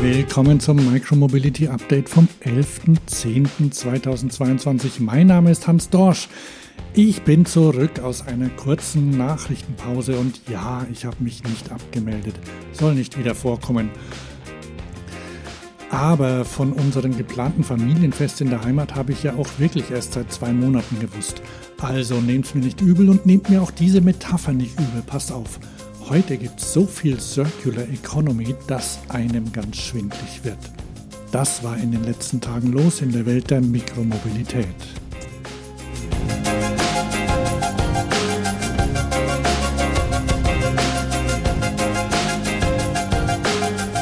Willkommen zum Micromobility Update vom 11.10.2022. Mein Name ist Hans Dorsch. Ich bin zurück aus einer kurzen Nachrichtenpause und ja, ich habe mich nicht abgemeldet. Soll nicht wieder vorkommen. Aber von unserem geplanten Familienfest in der Heimat habe ich ja auch wirklich erst seit zwei Monaten gewusst. Also nehmt's mir nicht übel und nehmt mir auch diese Metapher nicht übel. Passt auf. Heute gibt es so viel Circular Economy, dass einem ganz schwindlig wird. Das war in den letzten Tagen los in der Welt der Mikromobilität.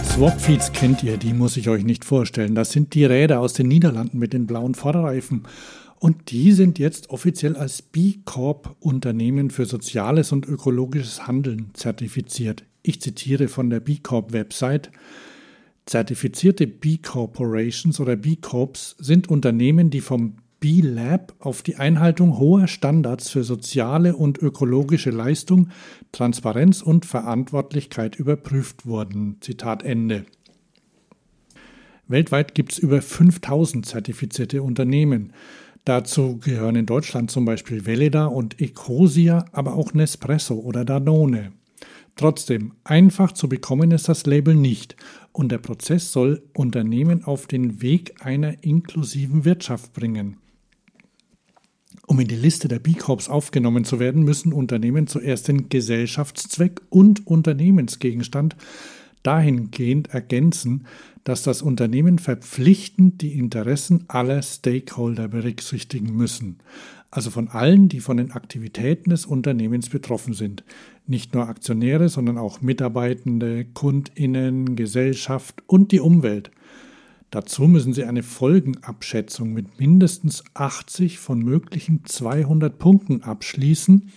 Swapfeeds kennt ihr, die muss ich euch nicht vorstellen. Das sind die Räder aus den Niederlanden mit den blauen Vorderreifen. Und die sind jetzt offiziell als B Corp Unternehmen für soziales und ökologisches Handeln zertifiziert. Ich zitiere von der B Corp Website. Zertifizierte B Corporations oder B Corps sind Unternehmen, die vom B-Lab auf die Einhaltung hoher Standards für soziale und ökologische Leistung, Transparenz und Verantwortlichkeit überprüft wurden. Zitat Ende. Weltweit gibt es über 5000 zertifizierte Unternehmen. Dazu gehören in Deutschland zum Beispiel Veleda und Ecosia, aber auch Nespresso oder Danone. Trotzdem, einfach zu bekommen ist das Label nicht und der Prozess soll Unternehmen auf den Weg einer inklusiven Wirtschaft bringen. Um in die Liste der B-Corps aufgenommen zu werden, müssen Unternehmen zuerst den Gesellschaftszweck und Unternehmensgegenstand dahingehend ergänzen, dass das Unternehmen verpflichtend die Interessen aller Stakeholder berücksichtigen müssen, also von allen, die von den Aktivitäten des Unternehmens betroffen sind, nicht nur Aktionäre, sondern auch Mitarbeitende, Kundinnen, Gesellschaft und die Umwelt. Dazu müssen Sie eine Folgenabschätzung mit mindestens 80 von möglichen 200 Punkten abschließen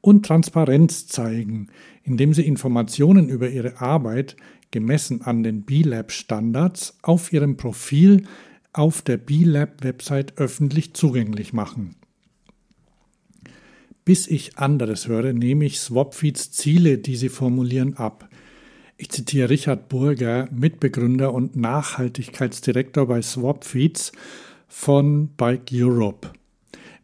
und Transparenz zeigen, indem Sie Informationen über Ihre Arbeit gemessen an den B-Lab-Standards auf Ihrem Profil auf der B-Lab-Website öffentlich zugänglich machen. Bis ich anderes höre, nehme ich Swapfeeds Ziele, die sie formulieren, ab. Ich zitiere Richard Burger, Mitbegründer und Nachhaltigkeitsdirektor bei Swapfeeds von Bike Europe.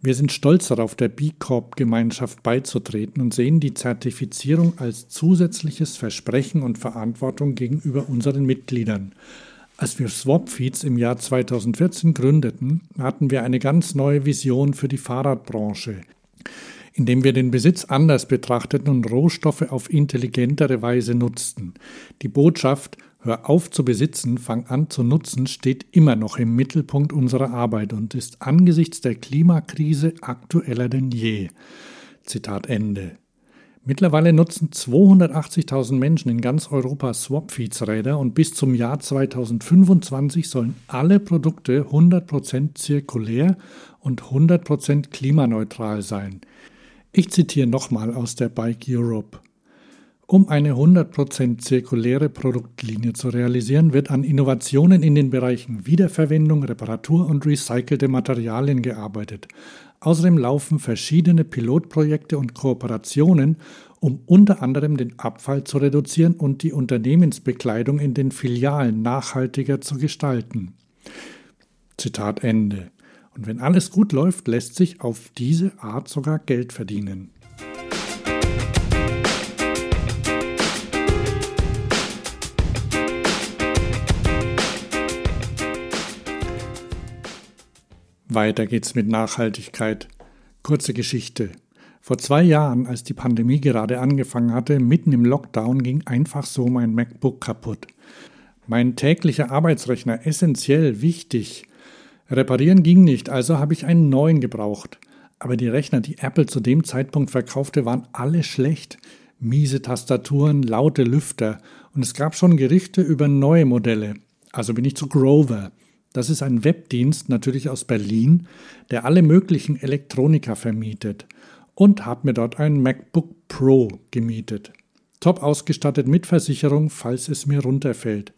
Wir sind stolz darauf, der B Corp-Gemeinschaft beizutreten und sehen die Zertifizierung als zusätzliches Versprechen und Verantwortung gegenüber unseren Mitgliedern. Als wir Swapfeeds im Jahr 2014 gründeten, hatten wir eine ganz neue Vision für die Fahrradbranche indem wir den Besitz anders betrachteten und Rohstoffe auf intelligentere Weise nutzten. Die Botschaft Hör auf zu besitzen, fang an zu nutzen steht immer noch im Mittelpunkt unserer Arbeit und ist angesichts der Klimakrise aktueller denn je. Zitat Ende. Mittlerweile nutzen 280.000 Menschen in ganz Europa Swapfeeds-Räder und bis zum Jahr 2025 sollen alle Produkte 100% zirkulär und 100% klimaneutral sein. Ich zitiere nochmal aus der Bike Europe. Um eine 100% zirkuläre Produktlinie zu realisieren, wird an Innovationen in den Bereichen Wiederverwendung, Reparatur und recycelte Materialien gearbeitet. Außerdem laufen verschiedene Pilotprojekte und Kooperationen, um unter anderem den Abfall zu reduzieren und die Unternehmensbekleidung in den Filialen nachhaltiger zu gestalten. Zitat Ende. Und wenn alles gut läuft, lässt sich auf diese Art sogar Geld verdienen. Weiter geht's mit Nachhaltigkeit. Kurze Geschichte. Vor zwei Jahren, als die Pandemie gerade angefangen hatte, mitten im Lockdown ging einfach so mein MacBook kaputt. Mein täglicher Arbeitsrechner essentiell wichtig Reparieren ging nicht, also habe ich einen neuen gebraucht. Aber die Rechner, die Apple zu dem Zeitpunkt verkaufte, waren alle schlecht. Miese Tastaturen, laute Lüfter und es gab schon Gerüchte über neue Modelle. Also bin ich zu Grover. Das ist ein Webdienst, natürlich aus Berlin, der alle möglichen Elektroniker vermietet. Und habe mir dort ein MacBook Pro gemietet. Top ausgestattet mit Versicherung, falls es mir runterfällt.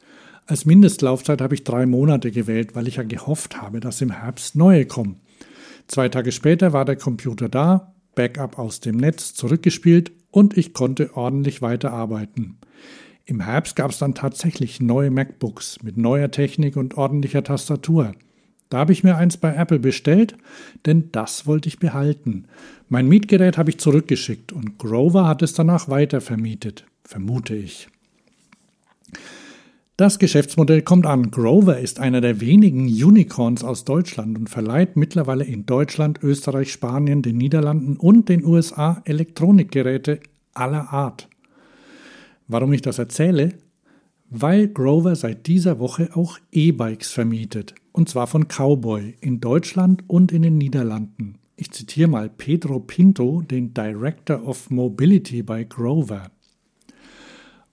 Als Mindestlaufzeit habe ich drei Monate gewählt, weil ich ja gehofft habe, dass im Herbst neue kommen. Zwei Tage später war der Computer da, Backup aus dem Netz zurückgespielt und ich konnte ordentlich weiterarbeiten. Im Herbst gab es dann tatsächlich neue MacBooks mit neuer Technik und ordentlicher Tastatur. Da habe ich mir eins bei Apple bestellt, denn das wollte ich behalten. Mein Mietgerät habe ich zurückgeschickt und Grover hat es danach weiter vermietet, vermute ich. Das Geschäftsmodell kommt an. Grover ist einer der wenigen Unicorns aus Deutschland und verleiht mittlerweile in Deutschland, Österreich, Spanien, den Niederlanden und den USA Elektronikgeräte aller Art. Warum ich das erzähle? Weil Grover seit dieser Woche auch E-Bikes vermietet, und zwar von Cowboy in Deutschland und in den Niederlanden. Ich zitiere mal Pedro Pinto, den Director of Mobility bei Grover.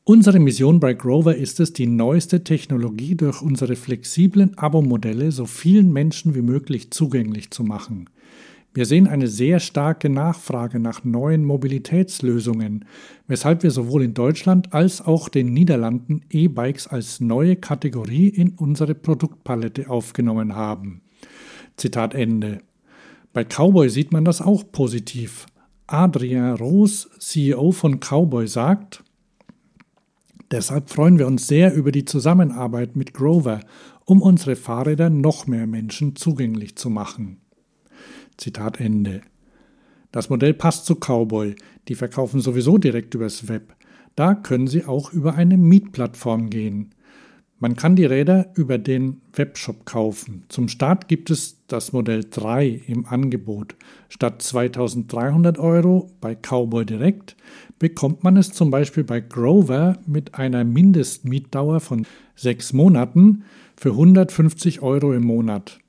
Unsere Mission bei Grover ist es, die neueste Technologie durch unsere flexiblen Abo-Modelle so vielen Menschen wie möglich zugänglich zu machen. Wir sehen eine sehr starke Nachfrage nach neuen Mobilitätslösungen, weshalb wir sowohl in Deutschland als auch den Niederlanden E-Bikes als neue Kategorie in unsere Produktpalette aufgenommen haben. Zitat Ende. Bei Cowboy sieht man das auch positiv. Adrien Roos, CEO von Cowboy, sagt, Deshalb freuen wir uns sehr über die Zusammenarbeit mit Grover, um unsere Fahrräder noch mehr Menschen zugänglich zu machen. Zitat Ende. Das Modell passt zu Cowboy, die verkaufen sowieso direkt übers Web. Da können Sie auch über eine Mietplattform gehen. Man kann die Räder über den Webshop kaufen. Zum Start gibt es das Modell 3 im Angebot. Statt 2300 Euro bei Cowboy Direct bekommt man es zum Beispiel bei Grover mit einer Mindestmietdauer von sechs Monaten für 150 Euro im Monat.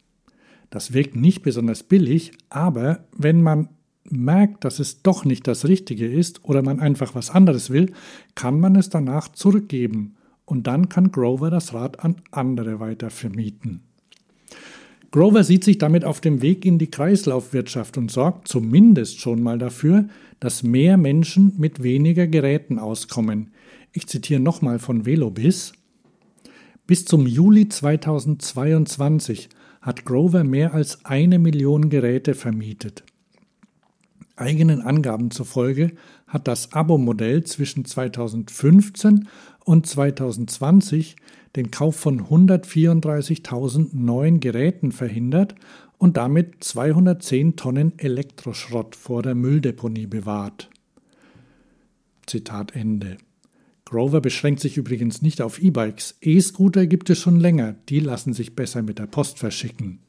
Das wirkt nicht besonders billig, aber wenn man merkt, dass es doch nicht das Richtige ist oder man einfach was anderes will, kann man es danach zurückgeben und dann kann Grover das Rad an andere weiter vermieten. Grover sieht sich damit auf dem Weg in die Kreislaufwirtschaft und sorgt zumindest schon mal dafür, dass mehr Menschen mit weniger Geräten auskommen. Ich zitiere nochmal von Velobis. Bis zum Juli 2022 hat Grover mehr als eine Million Geräte vermietet. Eigenen Angaben zufolge hat das Abo-Modell zwischen 2015 und 2020 den Kauf von 134.000 neuen Geräten verhindert und damit 210 Tonnen Elektroschrott vor der Mülldeponie bewahrt. Zitat Ende. Grover beschränkt sich übrigens nicht auf E-Bikes. E-Scooter gibt es schon länger, die lassen sich besser mit der Post verschicken.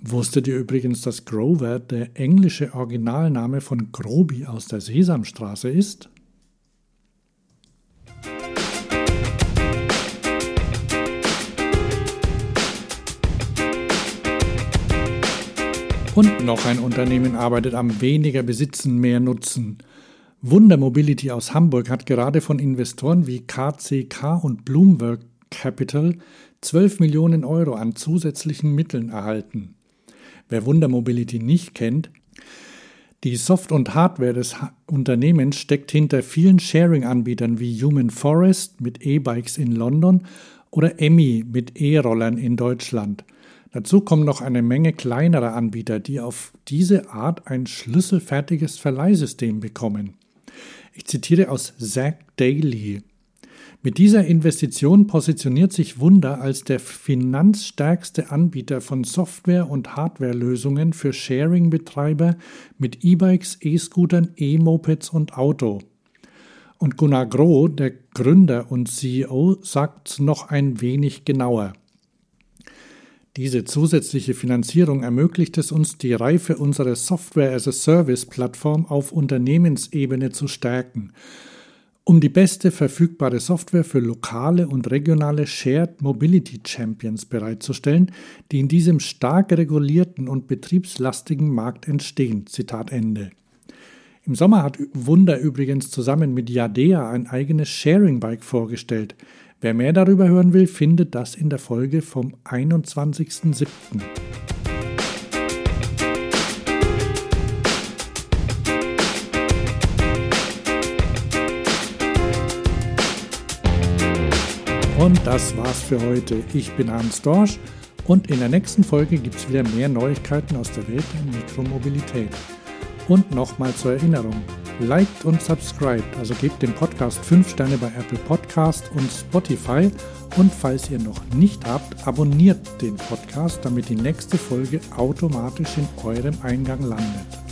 Wusstet ihr übrigens, dass Grover der englische Originalname von Grobi aus der Sesamstraße ist? Und noch ein Unternehmen arbeitet am weniger Besitzen, mehr Nutzen. Wunder Mobility aus Hamburg hat gerade von Investoren wie KCK und Bloomberg Capital 12 Millionen Euro an zusätzlichen Mitteln erhalten. Wer Wunder Mobility nicht kennt, die Soft- und Hardware des Unternehmens steckt hinter vielen Sharing-Anbietern wie Human Forest mit E-Bikes in London oder Emmy mit E-Rollern in Deutschland. Dazu kommen noch eine Menge kleinerer Anbieter, die auf diese Art ein schlüsselfertiges Verleihsystem bekommen. Ich zitiere aus Zach Daly. Mit dieser Investition positioniert sich Wunder als der finanzstärkste Anbieter von Software- und Hardwarelösungen für Sharing-Betreiber mit E-Bikes, E-Scootern, E-Mopeds und Auto. Und Gunnar Groh, der Gründer und CEO, sagt noch ein wenig genauer. Diese zusätzliche Finanzierung ermöglicht es uns, die Reife unserer Software-as-a-Service-Plattform auf Unternehmensebene zu stärken, um die beste verfügbare Software für lokale und regionale Shared Mobility Champions bereitzustellen, die in diesem stark regulierten und betriebslastigen Markt entstehen. Zitat Ende. Im Sommer hat Wunder übrigens zusammen mit Yadea ein eigenes Sharing Bike vorgestellt. Wer mehr darüber hören will, findet das in der Folge vom 21.07. Und das war's für heute. Ich bin Hans Dorsch und in der nächsten Folge gibt es wieder mehr Neuigkeiten aus der Welt der Mikromobilität. Und nochmal zur Erinnerung. Liked und subscribed, also gebt dem Podcast 5 Sterne bei Apple Podcast und Spotify und falls ihr noch nicht habt, abonniert den Podcast, damit die nächste Folge automatisch in eurem Eingang landet.